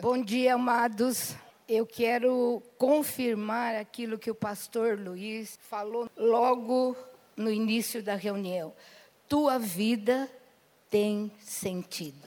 Bom dia, amados. Eu quero confirmar aquilo que o pastor Luiz falou logo no início da reunião. Tua vida tem sentido.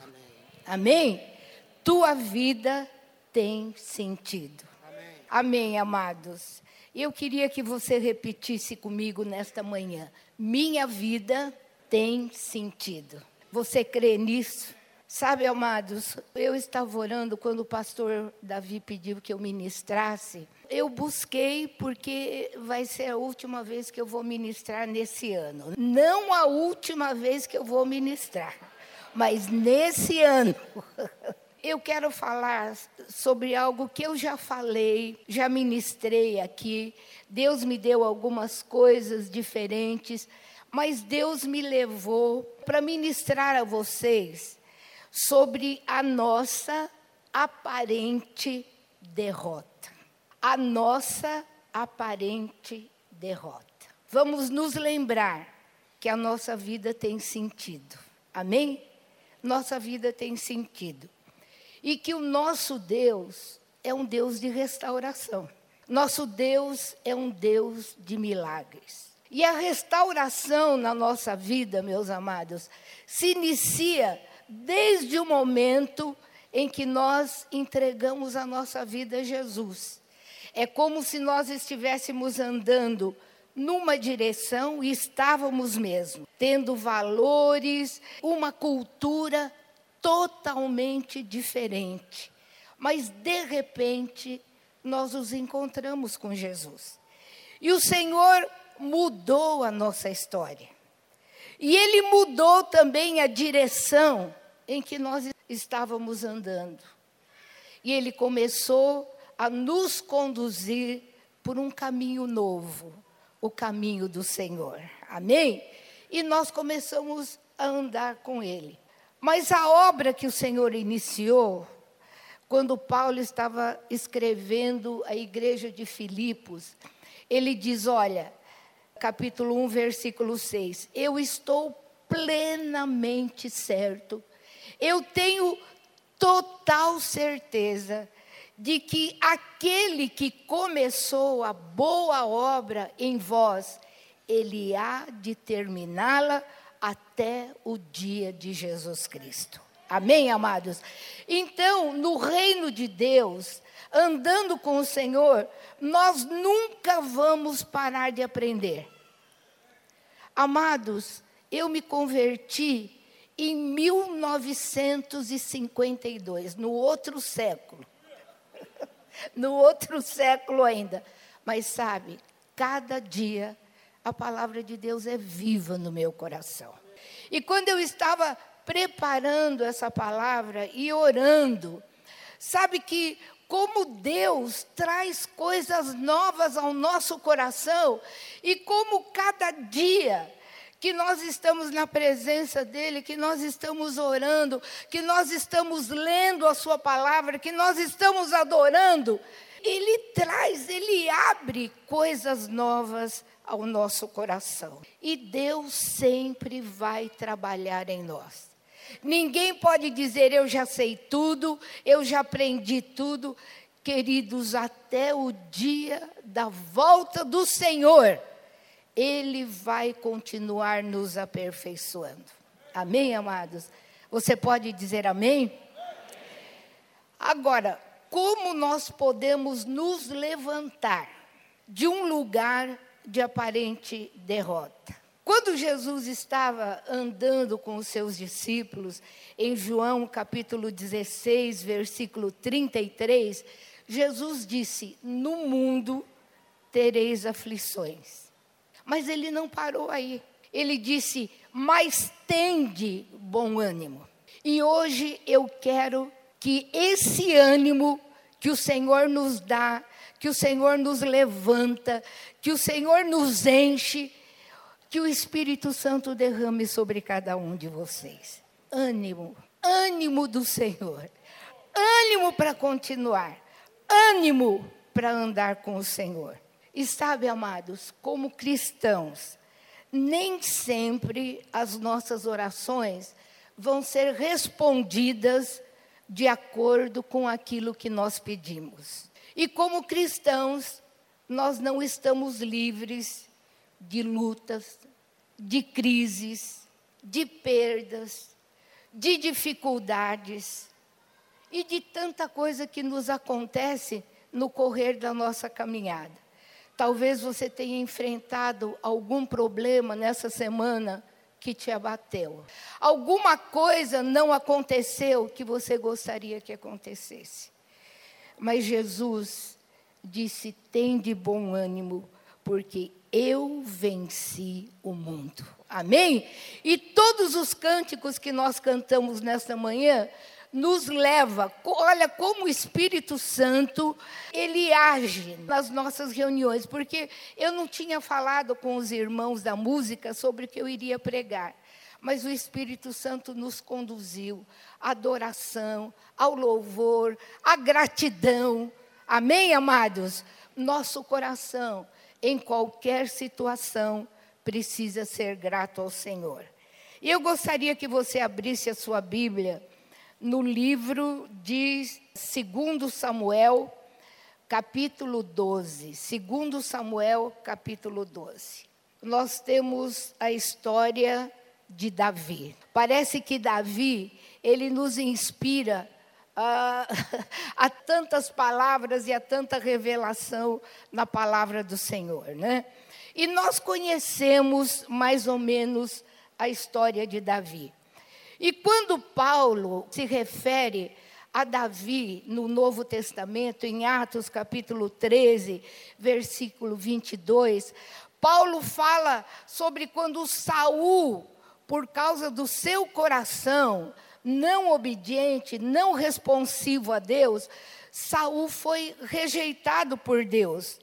Amém? Amém? Tua vida tem sentido. Amém. Amém, amados. Eu queria que você repetisse comigo nesta manhã. Minha vida tem sentido. Você crê nisso? Sabe, amados, eu estava orando quando o pastor Davi pediu que eu ministrasse. Eu busquei porque vai ser a última vez que eu vou ministrar nesse ano. Não a última vez que eu vou ministrar, mas nesse ano. Eu quero falar sobre algo que eu já falei, já ministrei aqui. Deus me deu algumas coisas diferentes, mas Deus me levou para ministrar a vocês sobre a nossa aparente derrota. A nossa aparente derrota. Vamos nos lembrar que a nossa vida tem sentido. Amém? Nossa vida tem sentido. E que o nosso Deus é um Deus de restauração. Nosso Deus é um Deus de milagres. E a restauração na nossa vida, meus amados, se inicia desde o momento em que nós entregamos a nossa vida a Jesus. É como se nós estivéssemos andando numa direção e estávamos mesmo, tendo valores, uma cultura totalmente diferente. Mas, de repente, nós nos encontramos com Jesus. E o Senhor mudou a nossa história. E Ele mudou também a direção em que nós estávamos andando. E ele começou a nos conduzir por um caminho novo, o caminho do Senhor. Amém? E nós começamos a andar com ele. Mas a obra que o Senhor iniciou, quando Paulo estava escrevendo a igreja de Filipos, ele diz: Olha, capítulo 1, versículo 6: Eu estou plenamente certo eu tenho total certeza de que aquele que começou a boa obra em vós, ele há de terminá-la até o dia de Jesus Cristo. Amém, amados? Então, no reino de Deus, andando com o Senhor, nós nunca vamos parar de aprender. Amados, eu me converti em 1952, no outro século. no outro século ainda. Mas sabe, cada dia a palavra de Deus é viva no meu coração. E quando eu estava preparando essa palavra e orando, sabe que como Deus traz coisas novas ao nosso coração e como cada dia que nós estamos na presença dEle, que nós estamos orando, que nós estamos lendo a Sua palavra, que nós estamos adorando, Ele traz, Ele abre coisas novas ao nosso coração. E Deus sempre vai trabalhar em nós. Ninguém pode dizer eu já sei tudo, eu já aprendi tudo. Queridos, até o dia da volta do Senhor ele vai continuar nos aperfeiçoando. Amém, amados? Você pode dizer amém? Agora, como nós podemos nos levantar de um lugar de aparente derrota? Quando Jesus estava andando com os seus discípulos, em João capítulo 16, versículo 33, Jesus disse: No mundo tereis aflições. Mas ele não parou aí. Ele disse: Mas tende bom ânimo. E hoje eu quero que esse ânimo que o Senhor nos dá, que o Senhor nos levanta, que o Senhor nos enche, que o Espírito Santo derrame sobre cada um de vocês. Ânimo, ânimo do Senhor, ânimo para continuar, ânimo para andar com o Senhor. E sabe, amados, como cristãos, nem sempre as nossas orações vão ser respondidas de acordo com aquilo que nós pedimos. E como cristãos, nós não estamos livres de lutas, de crises, de perdas, de dificuldades e de tanta coisa que nos acontece no correr da nossa caminhada. Talvez você tenha enfrentado algum problema nessa semana que te abateu. Alguma coisa não aconteceu que você gostaria que acontecesse. Mas Jesus disse: tem de bom ânimo, porque eu venci o mundo. Amém? E todos os cânticos que nós cantamos nesta manhã nos leva, olha como o Espírito Santo, ele age nas nossas reuniões, porque eu não tinha falado com os irmãos da música sobre o que eu iria pregar, mas o Espírito Santo nos conduziu à adoração, ao louvor, à gratidão. Amém, amados? Nosso coração, em qualquer situação, precisa ser grato ao Senhor. E eu gostaria que você abrisse a sua Bíblia no livro de 2 Samuel, capítulo 12. 2 Samuel, capítulo 12. Nós temos a história de Davi. Parece que Davi, ele nos inspira a, a, tantas palavras e a tanta revelação na palavra do Senhor, né? E nós conhecemos mais ou menos a história de Davi. E quando Paulo se refere a Davi no Novo Testamento, em Atos capítulo 13, versículo 22, Paulo fala sobre quando Saul, por causa do seu coração não obediente, não responsivo a Deus, Saul foi rejeitado por Deus.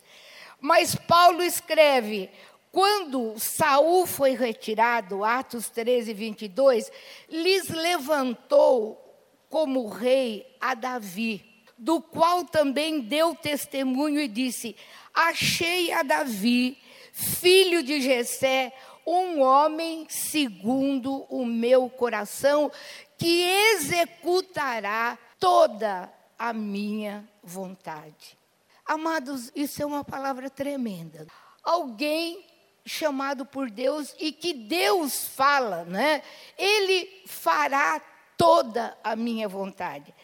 Mas Paulo escreve: quando Saul foi retirado, Atos 13, 22, lhes levantou como rei a Davi, do qual também deu testemunho e disse: Achei a Davi, filho de Jessé, um homem segundo o meu coração, que executará toda a minha vontade. Amados, isso é uma palavra tremenda. Alguém chamado por Deus e que Deus fala, né? Ele fará toda a minha vontade.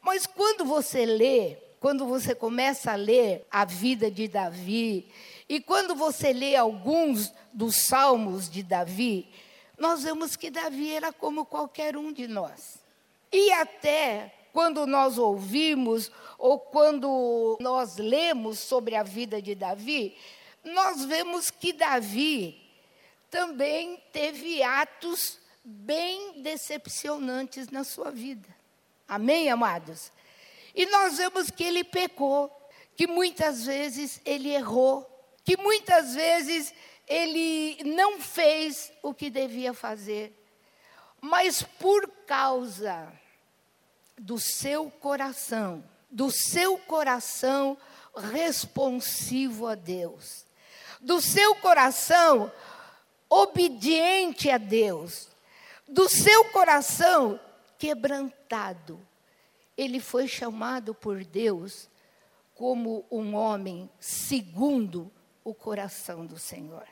Mas quando você lê, quando você começa a ler a vida de Davi, e quando você lê alguns dos salmos de Davi, nós vemos que Davi era como qualquer um de nós. E até quando nós ouvimos ou quando nós lemos sobre a vida de Davi, nós vemos que Davi também teve atos bem decepcionantes na sua vida. Amém, amados? E nós vemos que ele pecou, que muitas vezes ele errou, que muitas vezes ele não fez o que devia fazer. Mas por causa do seu coração, do seu coração responsivo a Deus, do seu coração obediente a Deus, do seu coração quebrantado. Ele foi chamado por Deus como um homem segundo o coração do Senhor.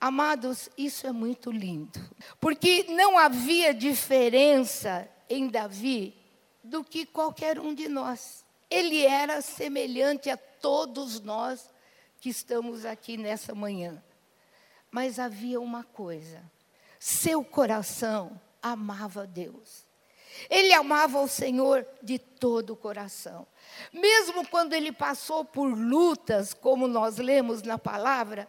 Amados, isso é muito lindo, porque não havia diferença em Davi do que qualquer um de nós. Ele era semelhante a todos nós que estamos aqui nessa manhã. Mas havia uma coisa: seu coração amava Deus. Ele amava o Senhor de todo o coração. Mesmo quando ele passou por lutas, como nós lemos na palavra,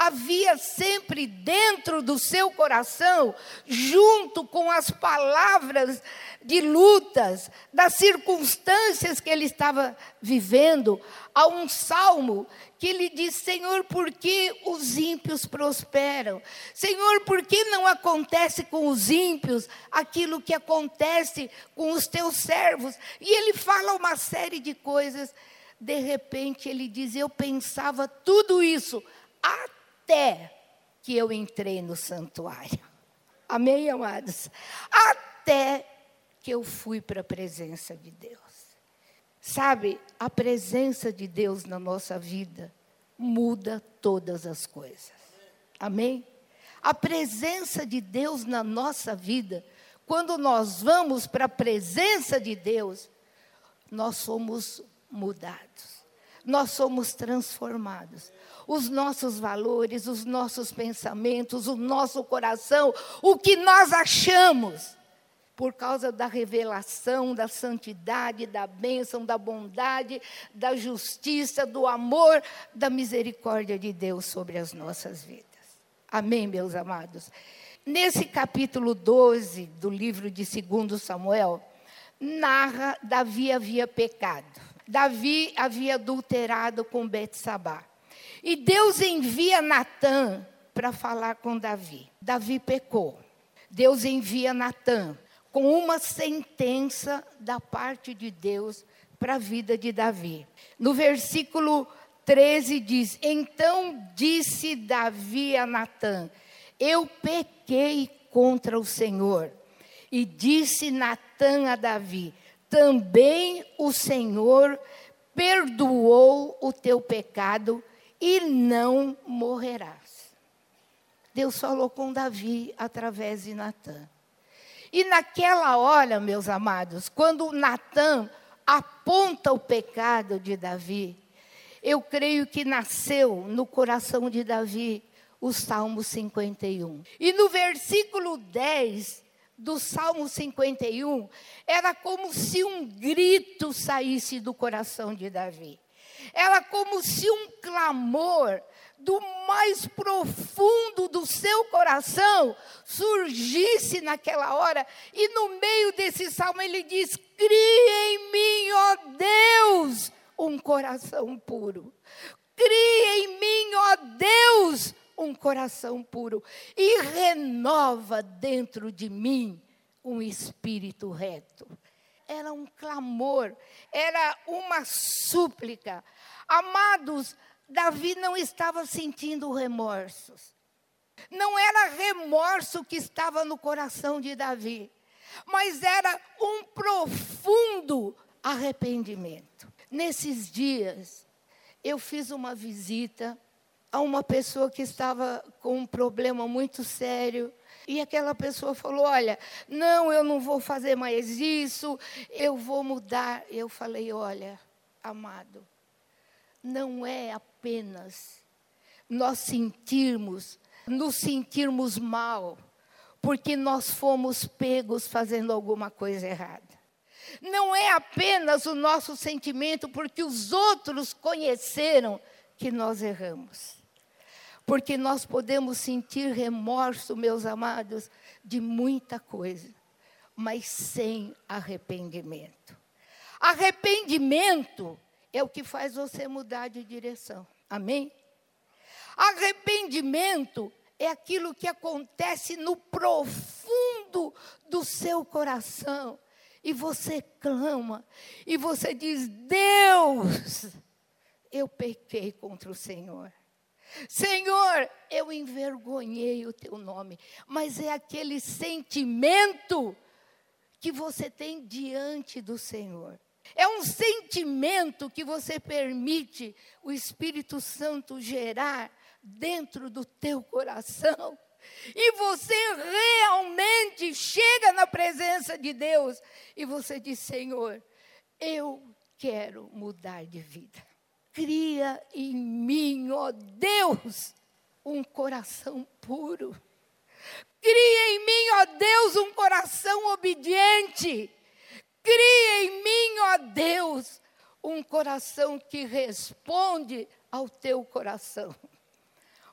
havia sempre dentro do seu coração, junto com as palavras de lutas, das circunstâncias que ele estava vivendo, há um salmo que ele diz: Senhor, por que os ímpios prosperam? Senhor, por que não acontece com os ímpios aquilo que acontece com os teus servos? E ele fala uma série de coisas. De repente ele diz: Eu pensava tudo isso até até que eu entrei no santuário. Amém, amados? Até que eu fui para a presença de Deus. Sabe, a presença de Deus na nossa vida muda todas as coisas. Amém? A presença de Deus na nossa vida, quando nós vamos para a presença de Deus, nós somos mudados, nós somos transformados. Os nossos valores, os nossos pensamentos, o nosso coração, o que nós achamos, por causa da revelação, da santidade, da bênção, da bondade, da justiça, do amor, da misericórdia de Deus sobre as nossas vidas. Amém, meus amados? Nesse capítulo 12 do livro de 2 Samuel, narra Davi havia pecado. Davi havia adulterado com Betsabá. E Deus envia Natã para falar com Davi. Davi pecou. Deus envia Natã com uma sentença da parte de Deus para a vida de Davi. No versículo 13 diz: Então disse Davi a Natã: Eu pequei contra o Senhor. E disse Natã a Davi: Também o Senhor perdoou o teu pecado e não morrerás. Deus falou com Davi através de Natã. E naquela hora, meus amados, quando Natã aponta o pecado de Davi, eu creio que nasceu no coração de Davi o Salmo 51. E no versículo 10 do Salmo 51, era como se um grito saísse do coração de Davi. Era como se um clamor do mais profundo do seu coração surgisse naquela hora, e no meio desse salmo ele diz: Cria em mim, ó Deus, um coração puro. Cria em mim, ó Deus, um coração puro e renova dentro de mim um espírito reto. Era um clamor, era uma súplica. Amados, Davi não estava sentindo remorsos. Não era remorso que estava no coração de Davi, mas era um profundo arrependimento. Nesses dias, eu fiz uma visita a uma pessoa que estava com um problema muito sério. E aquela pessoa falou: Olha, não, eu não vou fazer mais isso, eu vou mudar. Eu falei: Olha, amado, não é apenas nós sentirmos, nos sentirmos mal, porque nós fomos pegos fazendo alguma coisa errada. Não é apenas o nosso sentimento, porque os outros conheceram que nós erramos. Porque nós podemos sentir remorso, meus amados, de muita coisa, mas sem arrependimento. Arrependimento é o que faz você mudar de direção. Amém? Arrependimento é aquilo que acontece no profundo do seu coração. E você clama, e você diz: Deus, eu pequei contra o Senhor. Senhor, eu envergonhei o teu nome. Mas é aquele sentimento que você tem diante do Senhor. É um sentimento que você permite o Espírito Santo gerar dentro do teu coração. E você realmente chega na presença de Deus e você diz: Senhor, eu quero mudar de vida. Cria em mim, ó Deus, um coração puro. Cria em mim, ó Deus, um coração obediente. Cria em mim, ó Deus, um coração que responde ao teu coração.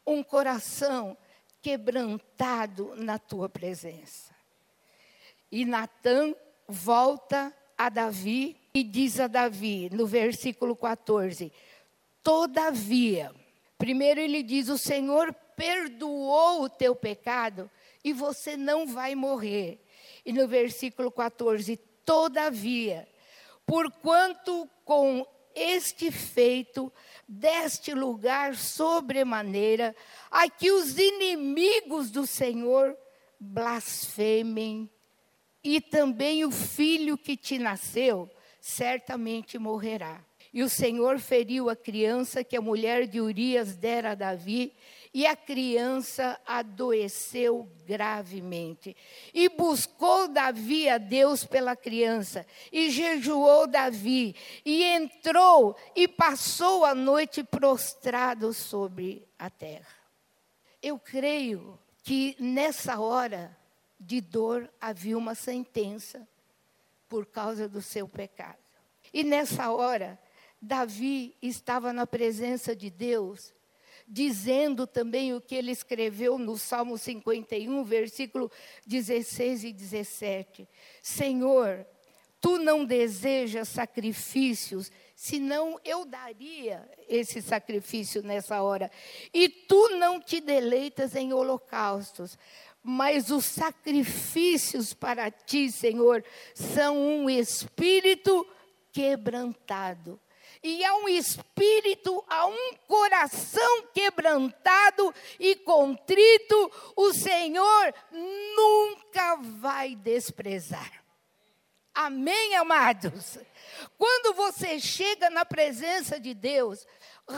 Um coração quebrantado na tua presença. E Natan volta a Davi e diz a Davi, no versículo 14: Todavia, primeiro ele diz: O Senhor perdoou o teu pecado e você não vai morrer. E no versículo 14: Todavia, porquanto com este feito deste lugar sobremaneira, a que os inimigos do Senhor blasfemem e também o filho que te nasceu certamente morrerá. E o Senhor feriu a criança que a mulher de Urias dera a Davi, e a criança adoeceu gravemente. E buscou Davi a Deus pela criança, e jejuou Davi, e entrou e passou a noite prostrado sobre a terra. Eu creio que nessa hora de dor havia uma sentença por causa do seu pecado. E nessa hora, Davi estava na presença de Deus, dizendo também o que ele escreveu no Salmo 51, versículo 16 e 17: Senhor, tu não desejas sacrifícios, senão eu daria esse sacrifício nessa hora. E tu não te deleitas em holocaustos, mas os sacrifícios para ti, Senhor, são um espírito quebrantado. E há um espírito, há um coração quebrantado e contrito, o Senhor nunca vai desprezar. Amém, amados? Quando você chega na presença de Deus,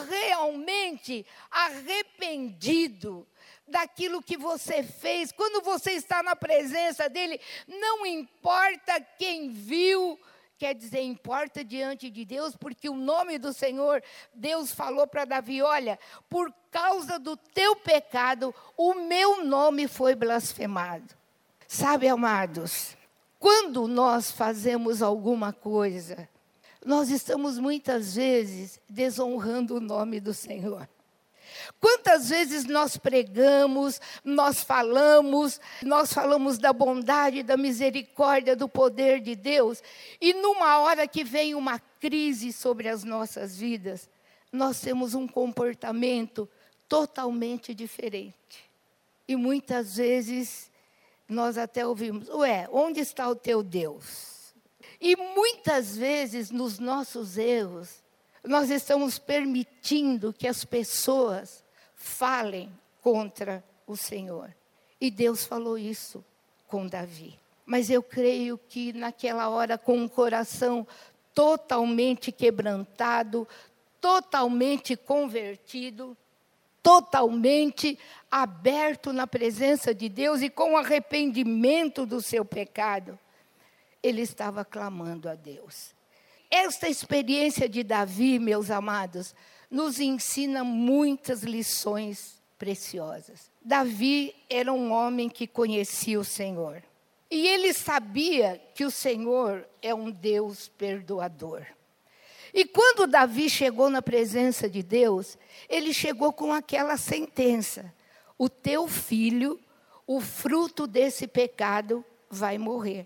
realmente arrependido, daquilo que você fez, quando você está na presença dele, não importa quem viu, quer dizer, importa diante de Deus, porque o nome do Senhor, Deus falou para Davi: olha, por causa do teu pecado, o meu nome foi blasfemado. Sabe, amados, quando nós fazemos alguma coisa, nós estamos muitas vezes desonrando o nome do Senhor. Quantas vezes nós pregamos, nós falamos, nós falamos da bondade, da misericórdia, do poder de Deus, e numa hora que vem uma crise sobre as nossas vidas, nós temos um comportamento totalmente diferente. E muitas vezes nós até ouvimos: Ué, onde está o teu Deus? E muitas vezes nos nossos erros, nós estamos permitindo que as pessoas falem contra o Senhor. E Deus falou isso com Davi. Mas eu creio que naquela hora, com o coração totalmente quebrantado, totalmente convertido, totalmente aberto na presença de Deus e com arrependimento do seu pecado, ele estava clamando a Deus. Esta experiência de Davi, meus amados, nos ensina muitas lições preciosas. Davi era um homem que conhecia o Senhor. E ele sabia que o Senhor é um Deus perdoador. E quando Davi chegou na presença de Deus, ele chegou com aquela sentença: o teu filho, o fruto desse pecado, vai morrer.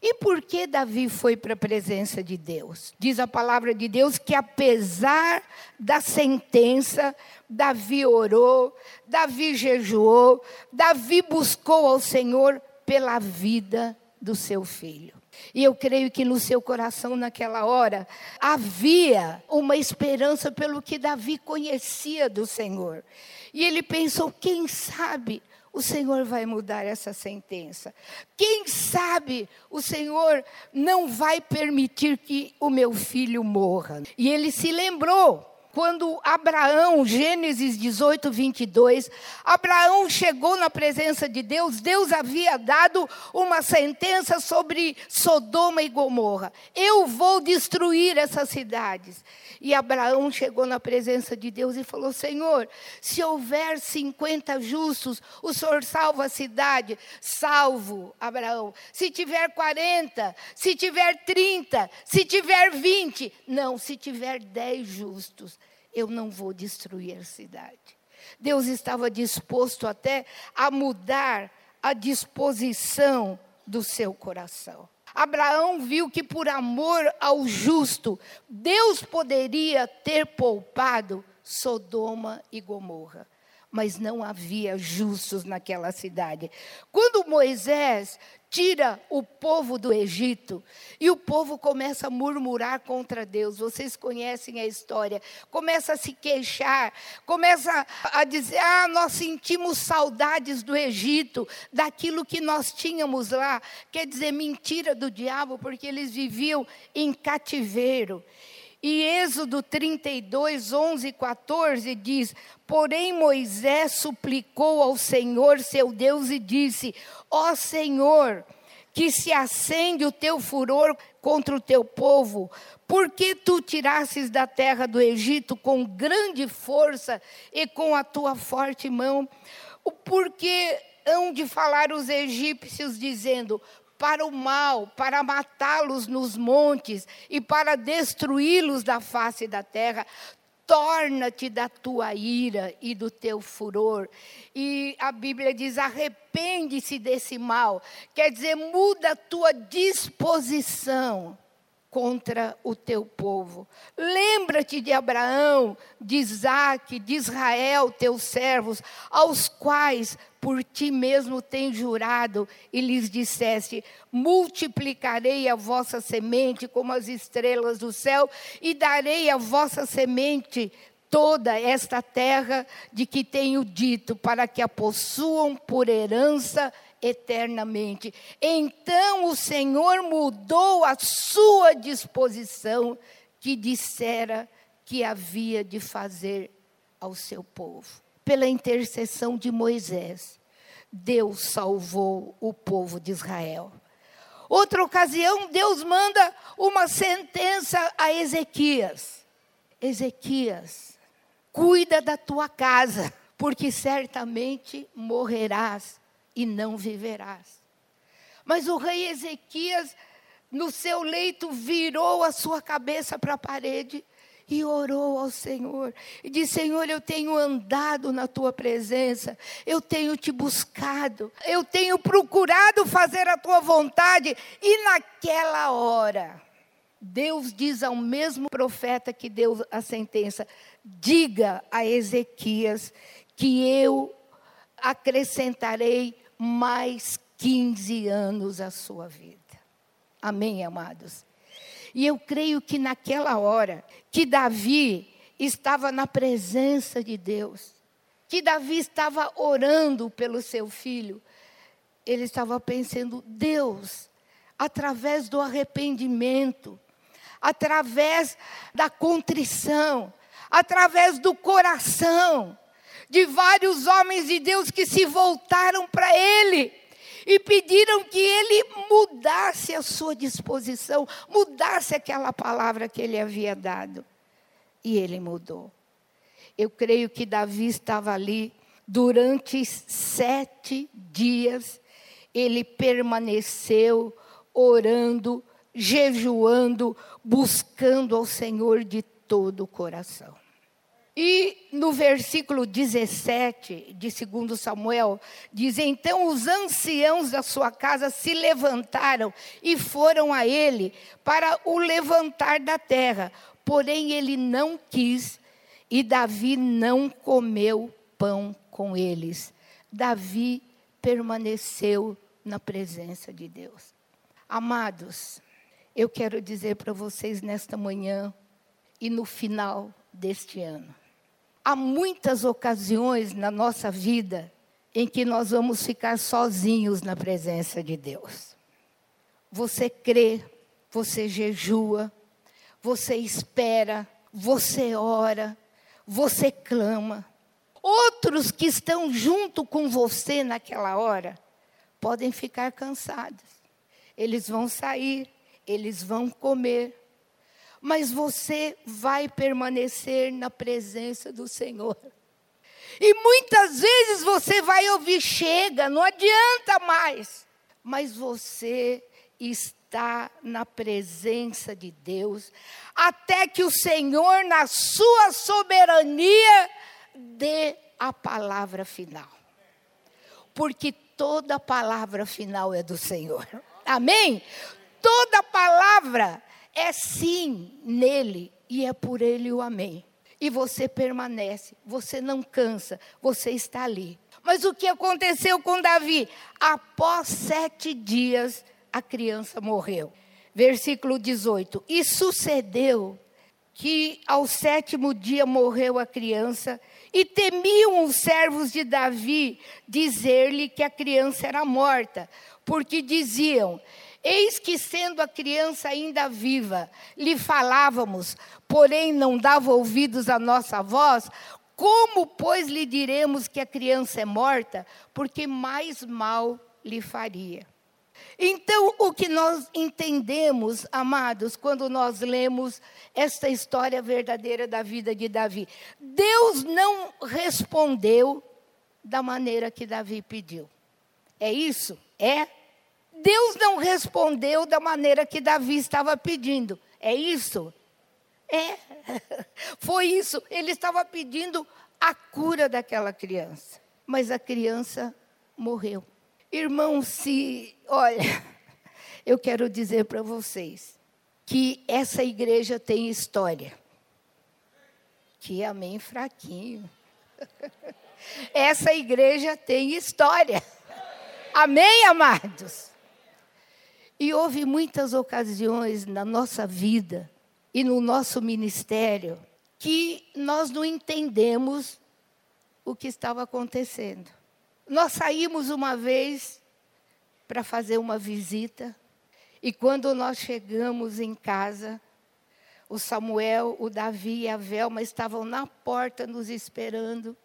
E por que Davi foi para a presença de Deus? Diz a palavra de Deus que, apesar da sentença, Davi orou, Davi jejuou, Davi buscou ao Senhor pela vida do seu filho. E eu creio que no seu coração, naquela hora, havia uma esperança pelo que Davi conhecia do Senhor. E ele pensou: quem sabe o Senhor vai mudar essa sentença. Quem sabe o Senhor não vai permitir que o meu filho morra. E ele se lembrou quando Abraão, Gênesis 18, 22, Abraão chegou na presença de Deus, Deus havia dado uma sentença sobre Sodoma e Gomorra: eu vou destruir essas cidades. E Abraão chegou na presença de Deus e falou: Senhor, se houver 50 justos, o Senhor salva a cidade. Salvo, Abraão. Se tiver 40, se tiver 30, se tiver 20, não, se tiver 10 jusos eu não vou destruir a cidade. Deus estava disposto até a mudar a disposição do seu coração. Abraão viu que por amor ao justo, Deus poderia ter poupado Sodoma e Gomorra. Mas não havia justos naquela cidade. Quando Moisés tira o povo do Egito e o povo começa a murmurar contra Deus. Vocês conhecem a história. Começa a se queixar, começa a dizer: "Ah, nós sentimos saudades do Egito, daquilo que nós tínhamos lá". Quer dizer, mentira do diabo, porque eles viviam em cativeiro. E Êxodo 32, 11 e 14 diz: Porém Moisés suplicou ao Senhor seu Deus e disse: Ó Senhor, que se acende o teu furor contra o teu povo, porque tu tirasses da terra do Egito com grande força e com a tua forte mão? Porque hão de falar os egípcios, dizendo: para o mal, para matá-los nos montes e para destruí-los da face da terra. Torna-te da tua ira e do teu furor. E a Bíblia diz: arrepende-se desse mal. Quer dizer, muda a tua disposição contra o teu povo. Lembra-te de Abraão, de Isaac, de Israel, teus servos, aos quais por ti mesmo tens jurado, e lhes disseste: multiplicarei a vossa semente como as estrelas do céu, e darei a vossa semente toda esta terra de que tenho dito, para que a possuam por herança eternamente. Então o Senhor mudou a sua disposição que dissera que havia de fazer ao seu povo. Pela intercessão de Moisés, Deus salvou o povo de Israel. Outra ocasião, Deus manda uma sentença a Ezequias: Ezequias, cuida da tua casa, porque certamente morrerás e não viverás. Mas o rei Ezequias, no seu leito, virou a sua cabeça para a parede e orou ao Senhor. E disse: Senhor, eu tenho andado na tua presença, eu tenho te buscado, eu tenho procurado fazer a tua vontade. E naquela hora, Deus diz ao mesmo profeta que deu a sentença: diga a Ezequias que eu acrescentarei mais 15 anos à sua vida. Amém, amados? E eu creio que naquela hora que Davi estava na presença de Deus, que Davi estava orando pelo seu filho, ele estava pensando: Deus, através do arrependimento, através da contrição, através do coração, de vários homens de Deus que se voltaram para ele e pediram que ele mudasse a sua disposição, mudasse aquela palavra que ele havia dado. E ele mudou. Eu creio que Davi estava ali durante sete dias, ele permaneceu orando, jejuando, buscando ao Senhor de todo o coração. E no versículo 17 de 2 Samuel, diz: Então os anciãos da sua casa se levantaram e foram a ele para o levantar da terra. Porém ele não quis, e Davi não comeu pão com eles. Davi permaneceu na presença de Deus. Amados, eu quero dizer para vocês nesta manhã e no final deste ano há muitas ocasiões na nossa vida em que nós vamos ficar sozinhos na presença de Deus. Você crê, você jejua, você espera, você ora, você clama. Outros que estão junto com você naquela hora podem ficar cansados. Eles vão sair, eles vão comer, mas você vai permanecer na presença do Senhor. E muitas vezes você vai ouvir: chega, não adianta mais. Mas você está na presença de Deus, até que o Senhor, na sua soberania, dê a palavra final. Porque toda palavra final é do Senhor. Amém? Toda palavra é sim nele e é por ele o amém. E você permanece, você não cansa, você está ali. Mas o que aconteceu com Davi? Após sete dias, a criança morreu. Versículo 18: E sucedeu que ao sétimo dia morreu a criança, e temiam os servos de Davi dizer-lhe que a criança era morta, porque diziam: Eis que, sendo a criança ainda viva, lhe falávamos, porém não dava ouvidos à nossa voz, como, pois, lhe diremos que a criança é morta? Porque mais mal lhe faria. Então, o que nós entendemos, amados, quando nós lemos esta história verdadeira da vida de Davi? Deus não respondeu da maneira que Davi pediu. É isso? É? Deus não respondeu da maneira que Davi estava pedindo. É isso? É. Foi isso. Ele estava pedindo a cura daquela criança. Mas a criança morreu. Irmão, se. Olha, eu quero dizer para vocês que essa igreja tem história. Que amém fraquinho. Essa igreja tem história. Amém, amados? E houve muitas ocasiões na nossa vida e no nosso ministério que nós não entendemos o que estava acontecendo. Nós saímos uma vez para fazer uma visita e quando nós chegamos em casa, o Samuel, o Davi e a Velma estavam na porta nos esperando.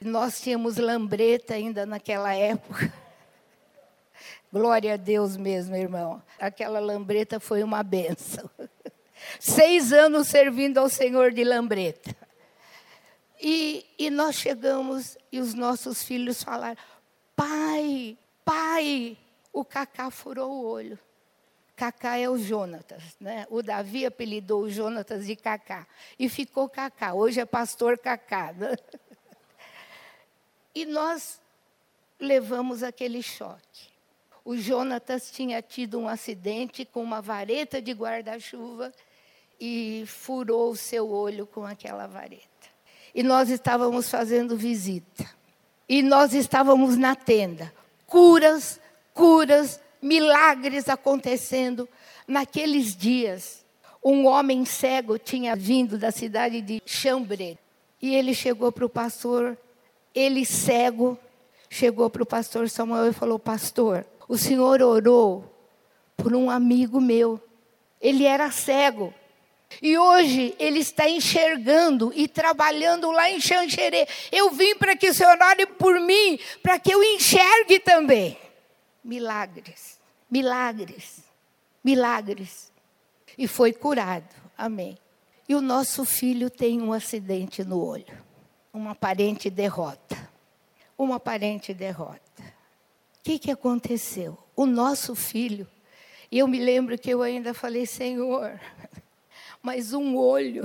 Nós tínhamos lambreta ainda naquela época. Glória a Deus mesmo, irmão. Aquela lambreta foi uma benção. Seis anos servindo ao Senhor de lambreta. E, e nós chegamos e os nossos filhos falaram: Pai, pai, o Cacá furou o olho. Cacá é o Jonatas, né? O Davi apelidou o Jonatas de Cacá. E ficou Cacá. Hoje é pastor Cacá. Né? E nós levamos aquele choque. O Jonatas tinha tido um acidente com uma vareta de guarda-chuva e furou o seu olho com aquela vareta. E nós estávamos fazendo visita. E nós estávamos na tenda. Curas, curas, milagres acontecendo. Naqueles dias, um homem cego tinha vindo da cidade de Chambre. E ele chegou para o pastor, ele cego, chegou para o pastor Samuel e falou: Pastor, o senhor orou por um amigo meu. Ele era cego. E hoje ele está enxergando e trabalhando lá em Xanxerê. Eu vim para que o Senhor ore por mim, para que eu enxergue também. Milagres, milagres, milagres. E foi curado. Amém. E o nosso filho tem um acidente no olho. Uma aparente derrota. Uma aparente derrota. Que, que aconteceu? O nosso filho. E eu me lembro que eu ainda falei, Senhor, mas um olho.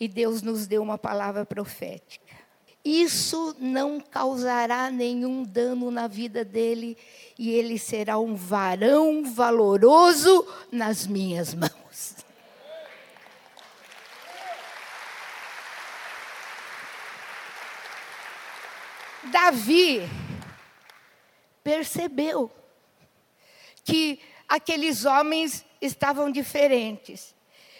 E Deus nos deu uma palavra profética. Isso não causará nenhum dano na vida dele e ele será um varão valoroso nas minhas mãos. Davi percebeu que aqueles homens estavam diferentes.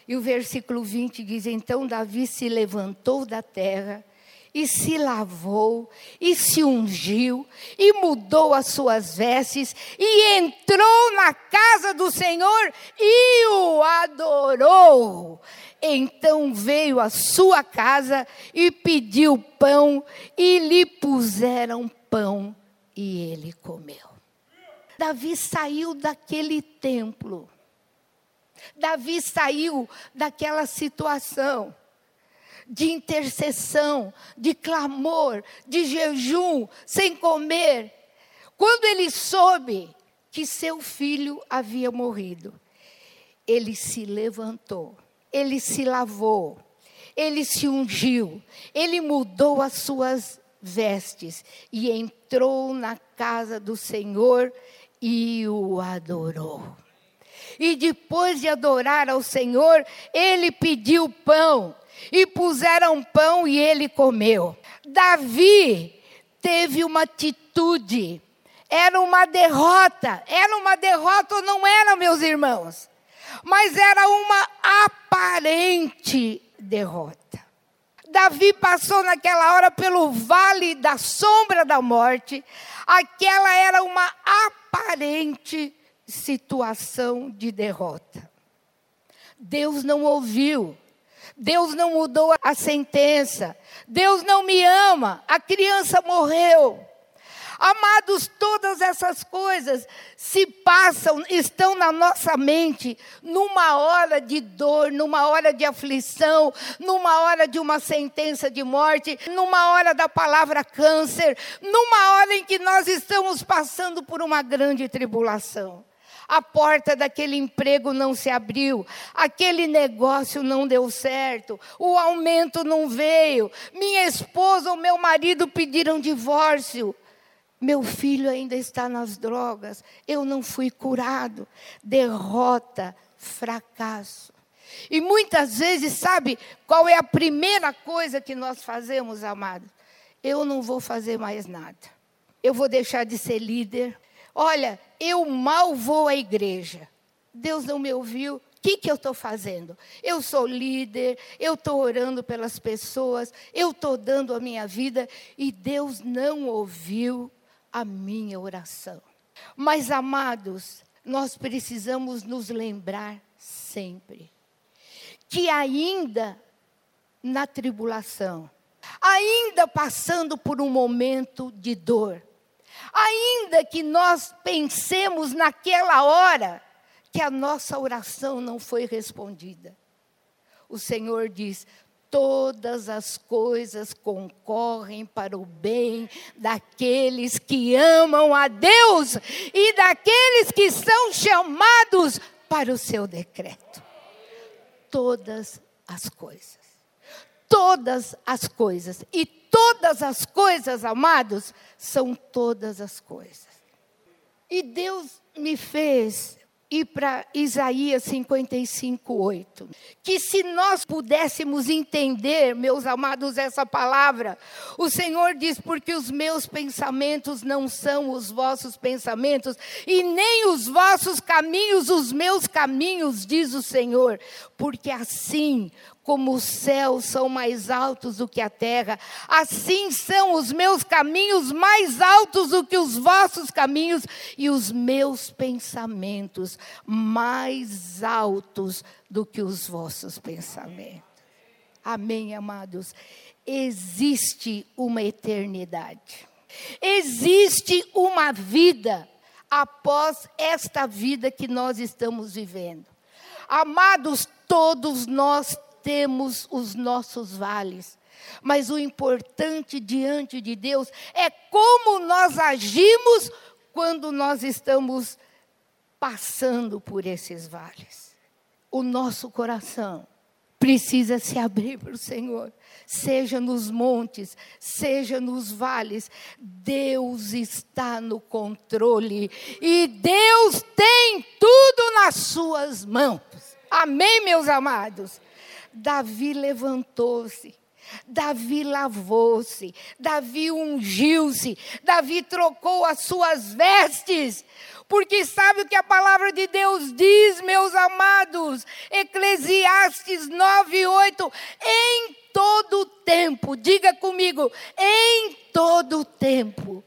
E o versículo 20 diz: Então Davi se levantou da terra e se lavou, e se ungiu, e mudou as suas vestes, e entrou na casa do Senhor e o adorou. Então veio à sua casa e pediu pão, e lhe puseram pão, e ele comeu. Davi saiu daquele templo Davi saiu daquela situação de intercessão, de clamor, de jejum, sem comer, quando ele soube que seu filho havia morrido. Ele se levantou, ele se lavou, ele se ungiu, ele mudou as suas vestes e entrou na casa do Senhor e o adorou. E depois de adorar ao Senhor, ele pediu pão. e puseram pão e ele comeu. Davi teve uma atitude, era uma derrota, era uma derrota ou não era, meus irmãos? Mas era uma aparente derrota. Davi passou naquela hora pelo vale da sombra da morte, aquela era uma aparente situação de derrota. Deus não ouviu, Deus não mudou a sentença, Deus não me ama, a criança morreu. Amados, todas essas coisas se passam, estão na nossa mente, numa hora de dor, numa hora de aflição, numa hora de uma sentença de morte, numa hora da palavra câncer, numa hora em que nós estamos passando por uma grande tribulação a porta daquele emprego não se abriu, aquele negócio não deu certo, o aumento não veio, minha esposa ou meu marido pediram divórcio. Meu filho ainda está nas drogas, eu não fui curado. Derrota, fracasso. E muitas vezes, sabe qual é a primeira coisa que nós fazemos, amados? Eu não vou fazer mais nada. Eu vou deixar de ser líder, Olha, eu mal vou à igreja. Deus não me ouviu. O que, que eu estou fazendo? Eu sou líder, eu estou orando pelas pessoas, eu estou dando a minha vida e Deus não ouviu a minha oração. Mas, amados, nós precisamos nos lembrar sempre que, ainda na tribulação, ainda passando por um momento de dor, Ainda que nós pensemos naquela hora que a nossa oração não foi respondida, o Senhor diz: todas as coisas concorrem para o bem daqueles que amam a Deus e daqueles que são chamados para o seu decreto. Todas as coisas. Todas as coisas. E todas as coisas, amados, são todas as coisas. E Deus me fez ir para Isaías 55, 8. Que se nós pudéssemos entender, meus amados, essa palavra, o Senhor diz: porque os meus pensamentos não são os vossos pensamentos, e nem os vossos caminhos os meus caminhos, diz o Senhor, porque assim como os céus são mais altos do que a terra, assim são os meus caminhos mais altos do que os vossos caminhos, e os meus pensamentos mais altos do que os vossos pensamentos. Amém, amados? Existe uma eternidade, existe uma vida após esta vida que nós estamos vivendo. Amados, todos nós temos os nossos vales. Mas o importante diante de Deus é como nós agimos quando nós estamos passando por esses vales. O nosso coração precisa se abrir para o Senhor, seja nos montes, seja nos vales. Deus está no controle e Deus tem tudo nas suas mãos. Amém, meus amados? Davi levantou-se. Davi lavou-se, Davi ungiu-se, Davi trocou as suas vestes, porque sabe o que a palavra de Deus diz, meus amados? Eclesiastes 9, 8. Em todo tempo, diga comigo, em todo tempo,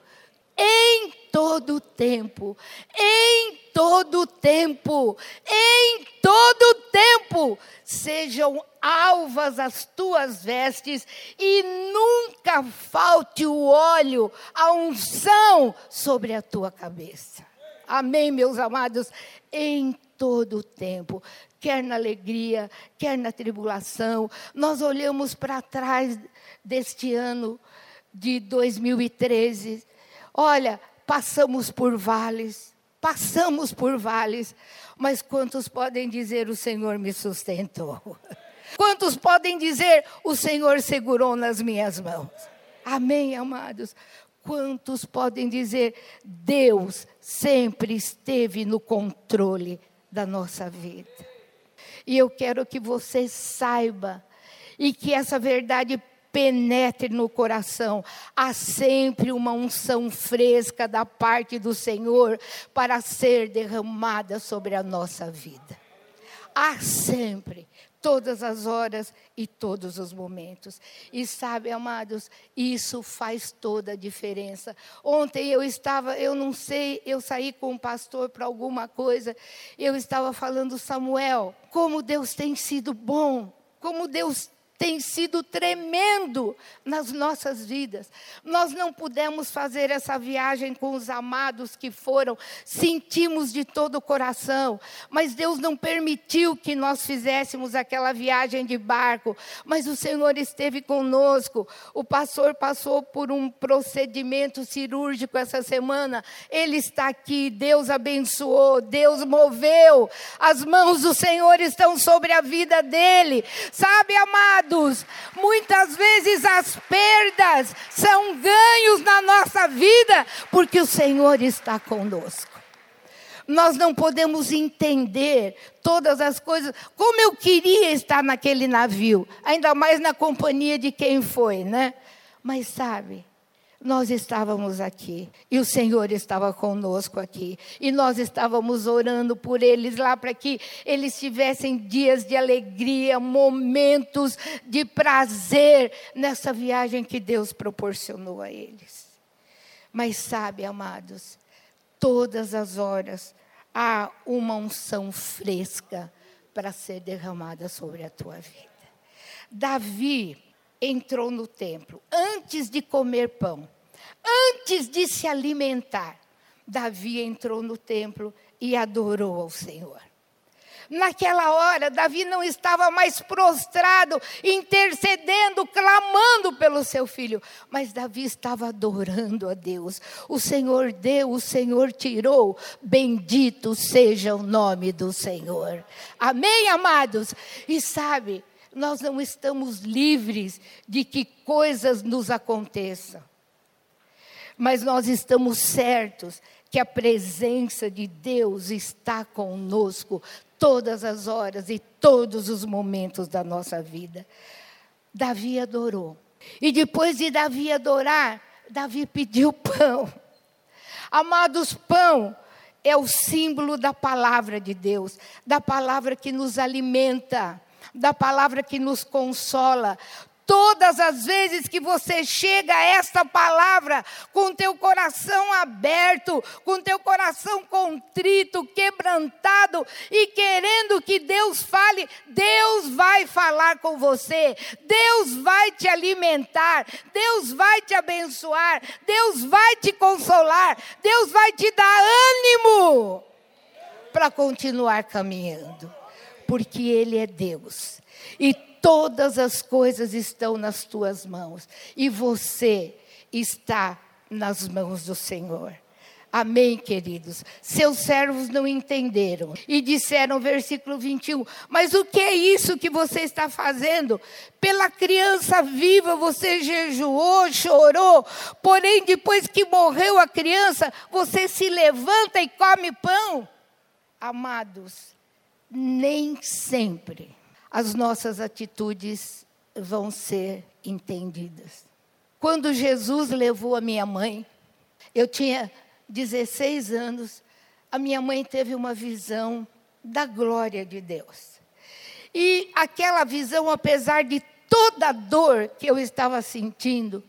em todo tempo, em todo tempo, em todo tempo, sejam alvas as tuas vestes e nunca falte o óleo, a unção sobre a tua cabeça. Amém, meus amados, em todo tempo, quer na alegria, quer na tribulação. Nós olhamos para trás deste ano de 2013. Olha, passamos por vales, passamos por vales, mas quantos podem dizer o Senhor me sustentou? Quantos podem dizer o Senhor segurou nas minhas mãos? Amém, amados. Quantos podem dizer Deus sempre esteve no controle da nossa vida? E eu quero que você saiba e que essa verdade penetre no coração. Há sempre uma unção fresca da parte do Senhor para ser derramada sobre a nossa vida. Há sempre todas as horas e todos os momentos. E sabe, amados, isso faz toda a diferença. Ontem eu estava, eu não sei, eu saí com um pastor para alguma coisa, eu estava falando, Samuel, como Deus tem sido bom, como Deus tem sido tremendo nas nossas vidas. Nós não pudemos fazer essa viagem com os amados que foram, sentimos de todo o coração, mas Deus não permitiu que nós fizéssemos aquela viagem de barco, mas o Senhor esteve conosco. O pastor passou por um procedimento cirúrgico essa semana, ele está aqui, Deus abençoou, Deus moveu, as mãos do Senhor estão sobre a vida dele. Sabe, amado? Muitas vezes as perdas são ganhos na nossa vida, porque o Senhor está conosco. Nós não podemos entender todas as coisas. Como eu queria estar naquele navio, ainda mais na companhia de quem foi, né? Mas sabe, nós estávamos aqui e o Senhor estava conosco aqui e nós estávamos orando por eles lá para que eles tivessem dias de alegria, momentos de prazer nessa viagem que Deus proporcionou a eles. Mas sabe, amados, todas as horas há uma unção fresca para ser derramada sobre a tua vida. Davi entrou no templo antes de comer pão, antes de se alimentar. Davi entrou no templo e adorou ao Senhor. Naquela hora, Davi não estava mais prostrado, intercedendo, clamando pelo seu filho, mas Davi estava adorando a Deus. O Senhor deu, o Senhor tirou, bendito seja o nome do Senhor. Amém, amados? E sabe, nós não estamos livres de que coisas nos aconteçam. Mas nós estamos certos que a presença de Deus está conosco todas as horas e todos os momentos da nossa vida. Davi adorou. E depois de Davi adorar, Davi pediu pão. Amados, pão é o símbolo da palavra de Deus, da palavra que nos alimenta da palavra que nos consola. Todas as vezes que você chega a esta palavra com teu coração aberto, com teu coração contrito, quebrantado e querendo que Deus fale, Deus vai falar com você. Deus vai te alimentar, Deus vai te abençoar, Deus vai te consolar, Deus vai te dar ânimo para continuar caminhando porque Ele é Deus. E todas as coisas estão nas tuas mãos. E você está nas mãos do Senhor. Amém, queridos. Seus servos não entenderam e disseram, versículo 21, mas o que é isso que você está fazendo? Pela criança viva você jejuou, chorou, porém depois que morreu a criança, você se levanta e come pão? Amados, nem sempre as nossas atitudes vão ser entendidas. Quando Jesus levou a minha mãe, eu tinha 16 anos, a minha mãe teve uma visão da glória de Deus. E aquela visão, apesar de toda a dor que eu estava sentindo,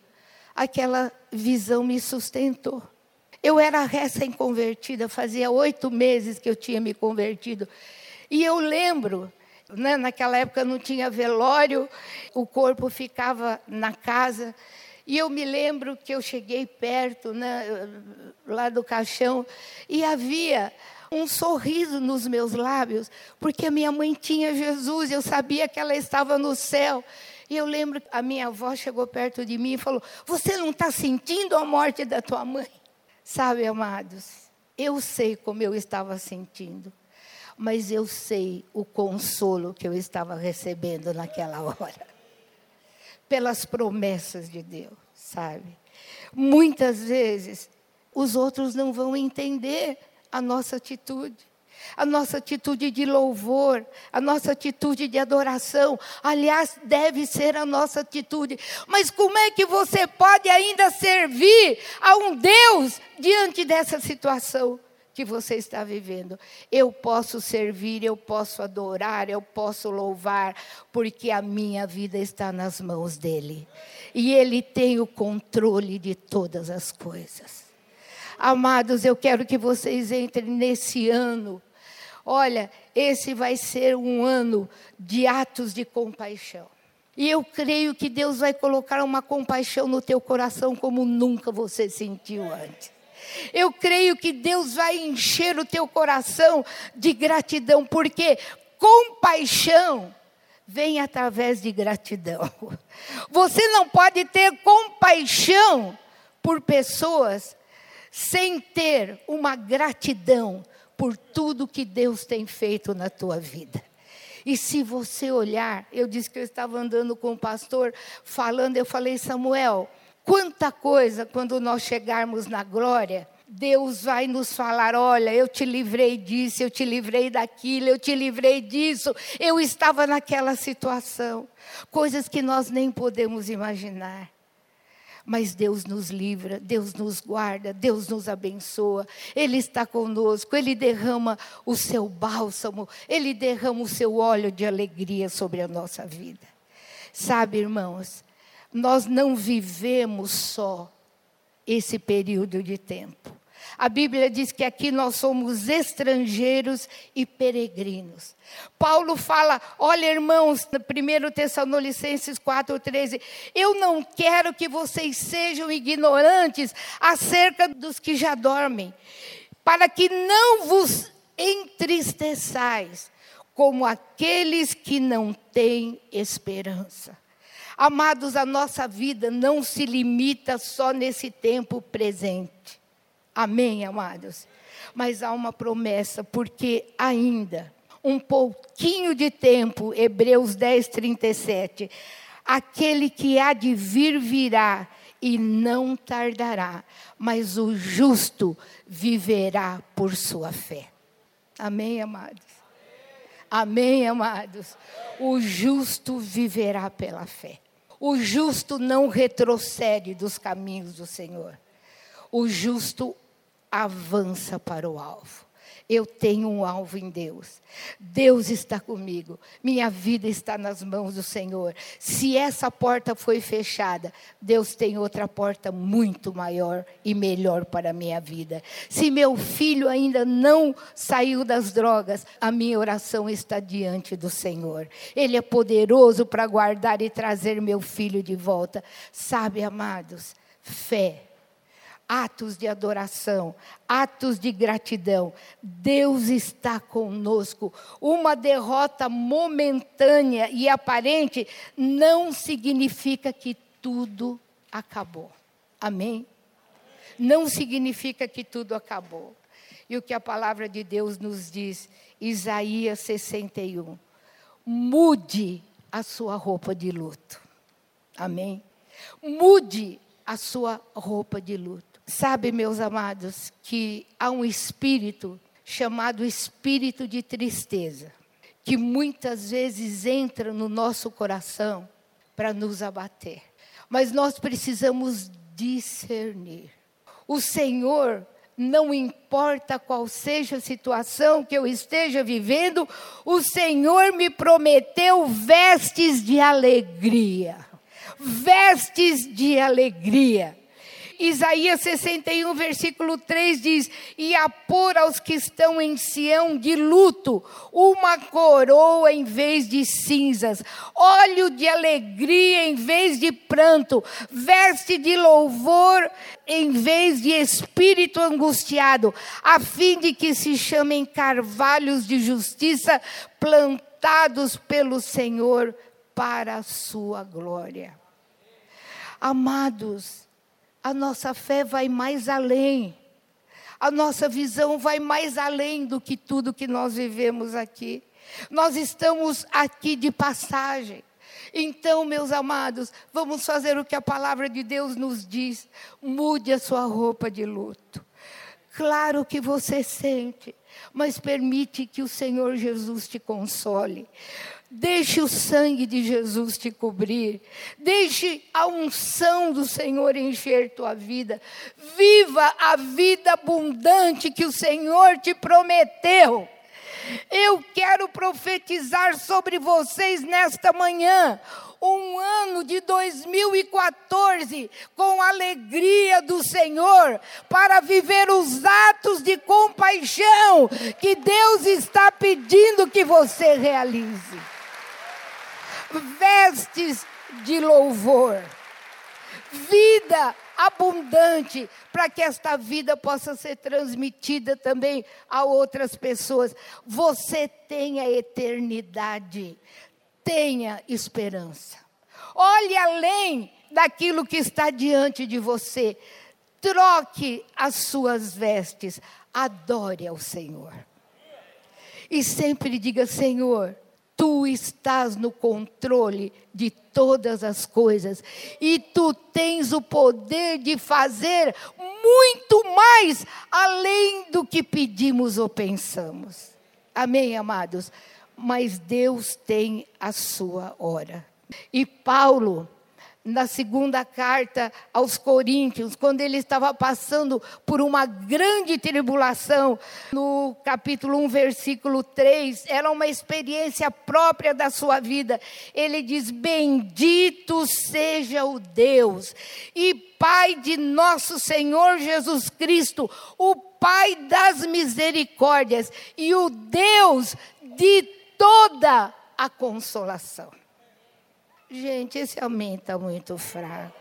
aquela visão me sustentou. Eu era recém-convertida, fazia oito meses que eu tinha me convertido. E eu lembro, né, naquela época não tinha velório, o corpo ficava na casa. E eu me lembro que eu cheguei perto, né, lá do caixão, e havia um sorriso nos meus lábios, porque a minha mãe tinha Jesus, eu sabia que ela estava no céu. E eu lembro que a minha avó chegou perto de mim e falou: Você não está sentindo a morte da tua mãe? Sabe, amados, eu sei como eu estava sentindo mas eu sei o consolo que eu estava recebendo naquela hora. Pelas promessas de Deus, sabe? Muitas vezes os outros não vão entender a nossa atitude. a nossa atitude de louvor, a nossa atitude de adoração. Aliás, deve ser a nossa atitude. Mas como é que você pode ainda servir a um Deus diante dessa situação? Que você está vivendo. Eu posso servir, eu posso adorar, eu posso louvar, porque a minha vida está nas mãos dele. E ele tem o controle de todas as coisas. Amados, eu quero que vocês entrem nesse ano Olha, esse vai ser um ano de atos de compaixão. E eu creio que Deus vai colocar uma compaixão no teu coração como nunca você sentiu antes. Eu creio que Deus vai encher o teu coração de gratidão, porque compaixão vem através de gratidão. Você não pode ter compaixão por pessoas sem ter uma gratidão por tudo que Deus tem feito na tua vida. E se você olhar, eu disse que eu estava andando com o pastor, falando, eu falei, Samuel, quanta coisa quando nós chegarmos na glória, Deus vai nos falar: olha, eu te livrei disso, eu te livrei daquilo, eu te livrei disso, eu estava naquela situação. Coisas que nós nem podemos imaginar. Mas Deus nos livra, Deus nos guarda, Deus nos abençoa, Ele está conosco, Ele derrama o seu bálsamo, Ele derrama o seu óleo de alegria sobre a nossa vida. Sabe, irmãos, nós não vivemos só esse período de tempo. A Bíblia diz que aqui nós somos estrangeiros e peregrinos. Paulo fala, olha irmãos, no 1 Tessalonicenses 4,13, eu não quero que vocês sejam ignorantes acerca dos que já dormem, para que não vos entristeçais como aqueles que não têm esperança. Amados, a nossa vida não se limita só nesse tempo presente. Amém, amados? Mas há uma promessa, porque ainda um pouquinho de tempo, Hebreus 10, 37, aquele que há de vir virá e não tardará, mas o justo viverá por sua fé. Amém, amados? Amém, amados? O justo viverá pela fé. O justo não retrocede dos caminhos do Senhor. O justo avança para o alvo. Eu tenho um alvo em Deus. Deus está comigo. Minha vida está nas mãos do Senhor. Se essa porta foi fechada, Deus tem outra porta muito maior e melhor para a minha vida. Se meu filho ainda não saiu das drogas, a minha oração está diante do Senhor. Ele é poderoso para guardar e trazer meu filho de volta. Sabe, amados, fé atos de adoração, atos de gratidão. Deus está conosco. Uma derrota momentânea e aparente não significa que tudo acabou. Amém? Não significa que tudo acabou. E o que a palavra de Deus nos diz, Isaías 61. Mude a sua roupa de luto. Amém? Mude a sua roupa de luto. Sabe, meus amados, que há um espírito chamado espírito de tristeza, que muitas vezes entra no nosso coração para nos abater. Mas nós precisamos discernir. O Senhor, não importa qual seja a situação que eu esteja vivendo, o Senhor me prometeu vestes de alegria. Vestes de alegria. Isaías 61, versículo 3 diz: E a pôr aos que estão em Sião de luto uma coroa em vez de cinzas, óleo de alegria em vez de pranto, veste de louvor em vez de espírito angustiado, a fim de que se chamem carvalhos de justiça plantados pelo Senhor para a sua glória. Amados, a nossa fé vai mais além. A nossa visão vai mais além do que tudo que nós vivemos aqui. Nós estamos aqui de passagem. Então, meus amados, vamos fazer o que a palavra de Deus nos diz. Mude a sua roupa de luto. Claro que você sente, mas permite que o Senhor Jesus te console. Deixe o sangue de Jesus te cobrir. Deixe a unção do Senhor encher tua vida. Viva a vida abundante que o Senhor te prometeu. Eu quero profetizar sobre vocês nesta manhã um ano de 2014 com alegria do Senhor para viver os atos de compaixão que Deus está pedindo que você realize vestes de louvor, vida abundante, para que esta vida possa ser transmitida também a outras pessoas. Você tenha eternidade, tenha esperança. Olhe além daquilo que está diante de você. Troque as suas vestes, adore ao Senhor. E sempre diga: Senhor, tu estás no controle de todas as coisas e tu tens o poder de fazer muito mais além do que pedimos ou pensamos. Amém, amados? Mas Deus tem a sua hora. E Paulo, na segunda carta aos Coríntios, quando ele estava passando por uma grande tribulação, no capítulo 1, versículo 3, era uma experiência própria da sua vida. Ele diz: Bendito seja o Deus e Pai de nosso Senhor Jesus Cristo, o Pai das misericórdias e o Deus de toda a consolação. Gente, esse amém está muito fraco.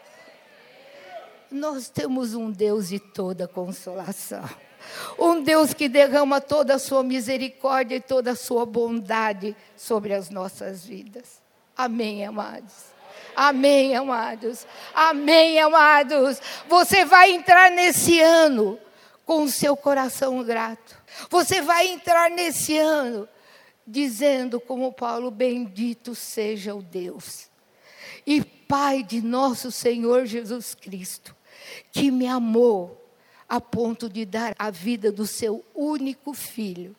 Nós temos um Deus de toda consolação. Um Deus que derrama toda a sua misericórdia e toda a sua bondade sobre as nossas vidas. Amém, amados. Amém, amados. Amém, amados. Você vai entrar nesse ano com o seu coração grato. Você vai entrar nesse ano dizendo, como Paulo: Bendito seja o Deus e Pai de nosso Senhor Jesus Cristo, que me amou a ponto de dar a vida do seu único filho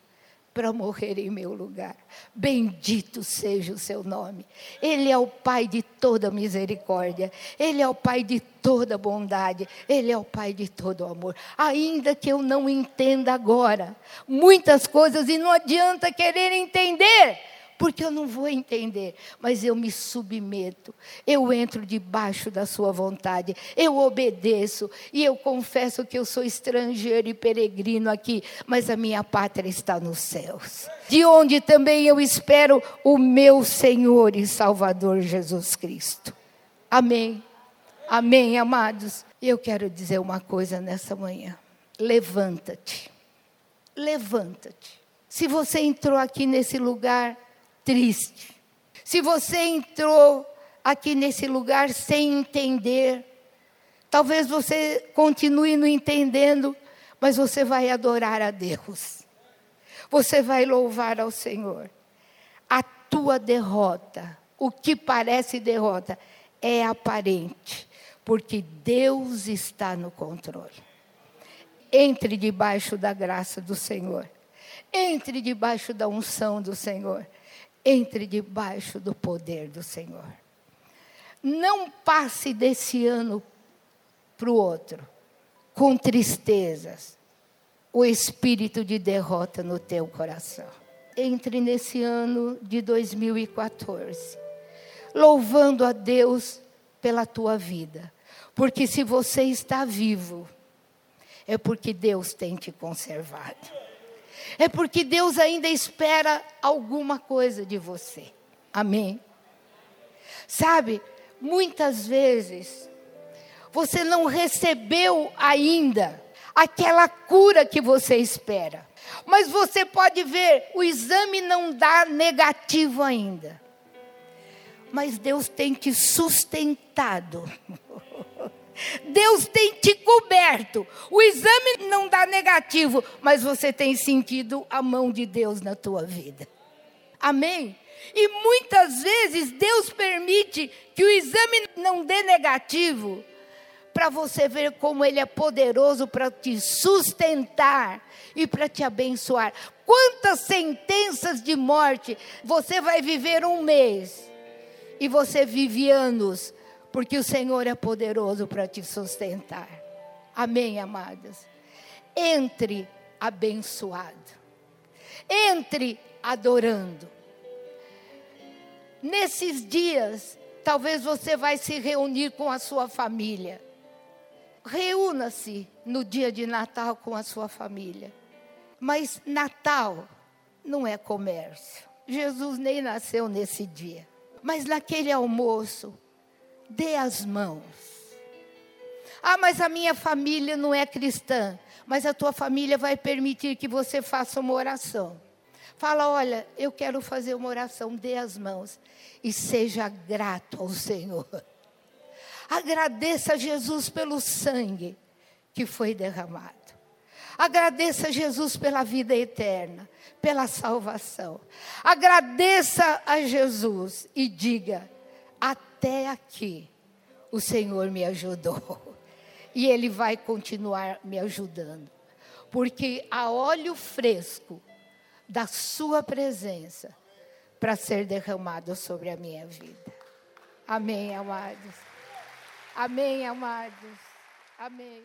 para morrer em meu lugar. Bendito seja o seu nome. Ele é o Pai de toda misericórdia, Ele é o Pai de toda bondade, Ele é o Pai de todo amor. Ainda que eu não entenda agora muitas coisas e não adianta querer entender porque eu não vou entender, mas eu me submeto, eu entro debaixo da Sua vontade, eu obedeço e eu confesso que eu sou estrangeiro e peregrino aqui, mas a minha pátria está nos céus, de onde também eu espero o meu Senhor e Salvador Jesus Cristo. Amém. Amém, amados. Eu quero dizer uma coisa nessa manhã. Levanta-te. Levanta-te. Se você entrou aqui nesse lugar triste. Se você entrou aqui nesse lugar sem entender, talvez você continue não entendendo, mas você vai adorar a Deus. Você vai louvar ao Senhor. A tua derrota, o que parece derrota, é aparente, porque Deus está no controle. Entre debaixo da graça do Senhor. Entre debaixo da unção do Senhor entre debaixo do poder do Senhor. Não passe desse ano para o outro com tristezas, o espírito de derrota no teu coração. Entre nesse ano de 2014, louvando a Deus pela tua vida, porque se você está vivo, é porque Deus tem te conservado é porque Deus ainda espera alguma coisa de você. Amém? Sabe, muitas vezes você não recebeu ainda aquela cura que você espera. Mas você pode ver, o exame não dá negativo ainda. Mas Deus tem te sustentado. Deus tem te coberto. O exame não dá negativo, mas você tem sentido a mão de Deus na tua vida. Amém? E muitas vezes Deus permite que o exame não dê negativo para você ver como Ele é poderoso para te sustentar e para te abençoar. Quantas sentenças de morte você vai viver um mês e você vive anos, porque o Senhor é poderoso para te sustentar. Amém, amadas? Entre abençoado, entre adorando. Nesses dias, talvez você vai se reunir com a sua família. Reúna-se no dia de Natal com a sua família. Mas Natal não é comércio. Jesus nem nasceu nesse dia. Mas naquele almoço, dê as mãos. Ah, mas a minha família não é cristã. Mas a tua família vai permitir que você faça uma oração. Fala, olha, eu quero fazer uma oração, dê as mãos e seja grato ao Senhor. Agradeça a Jesus pelo sangue que foi derramado. Agradeça a Jesus pela vida eterna, pela salvação. Agradeça a Jesus e diga: até aqui o Senhor me ajudou. E Ele vai continuar me ajudando. Porque há óleo fresco da Sua presença para ser derramado sobre a minha vida. Amém, amados. Amém, amados. Amém.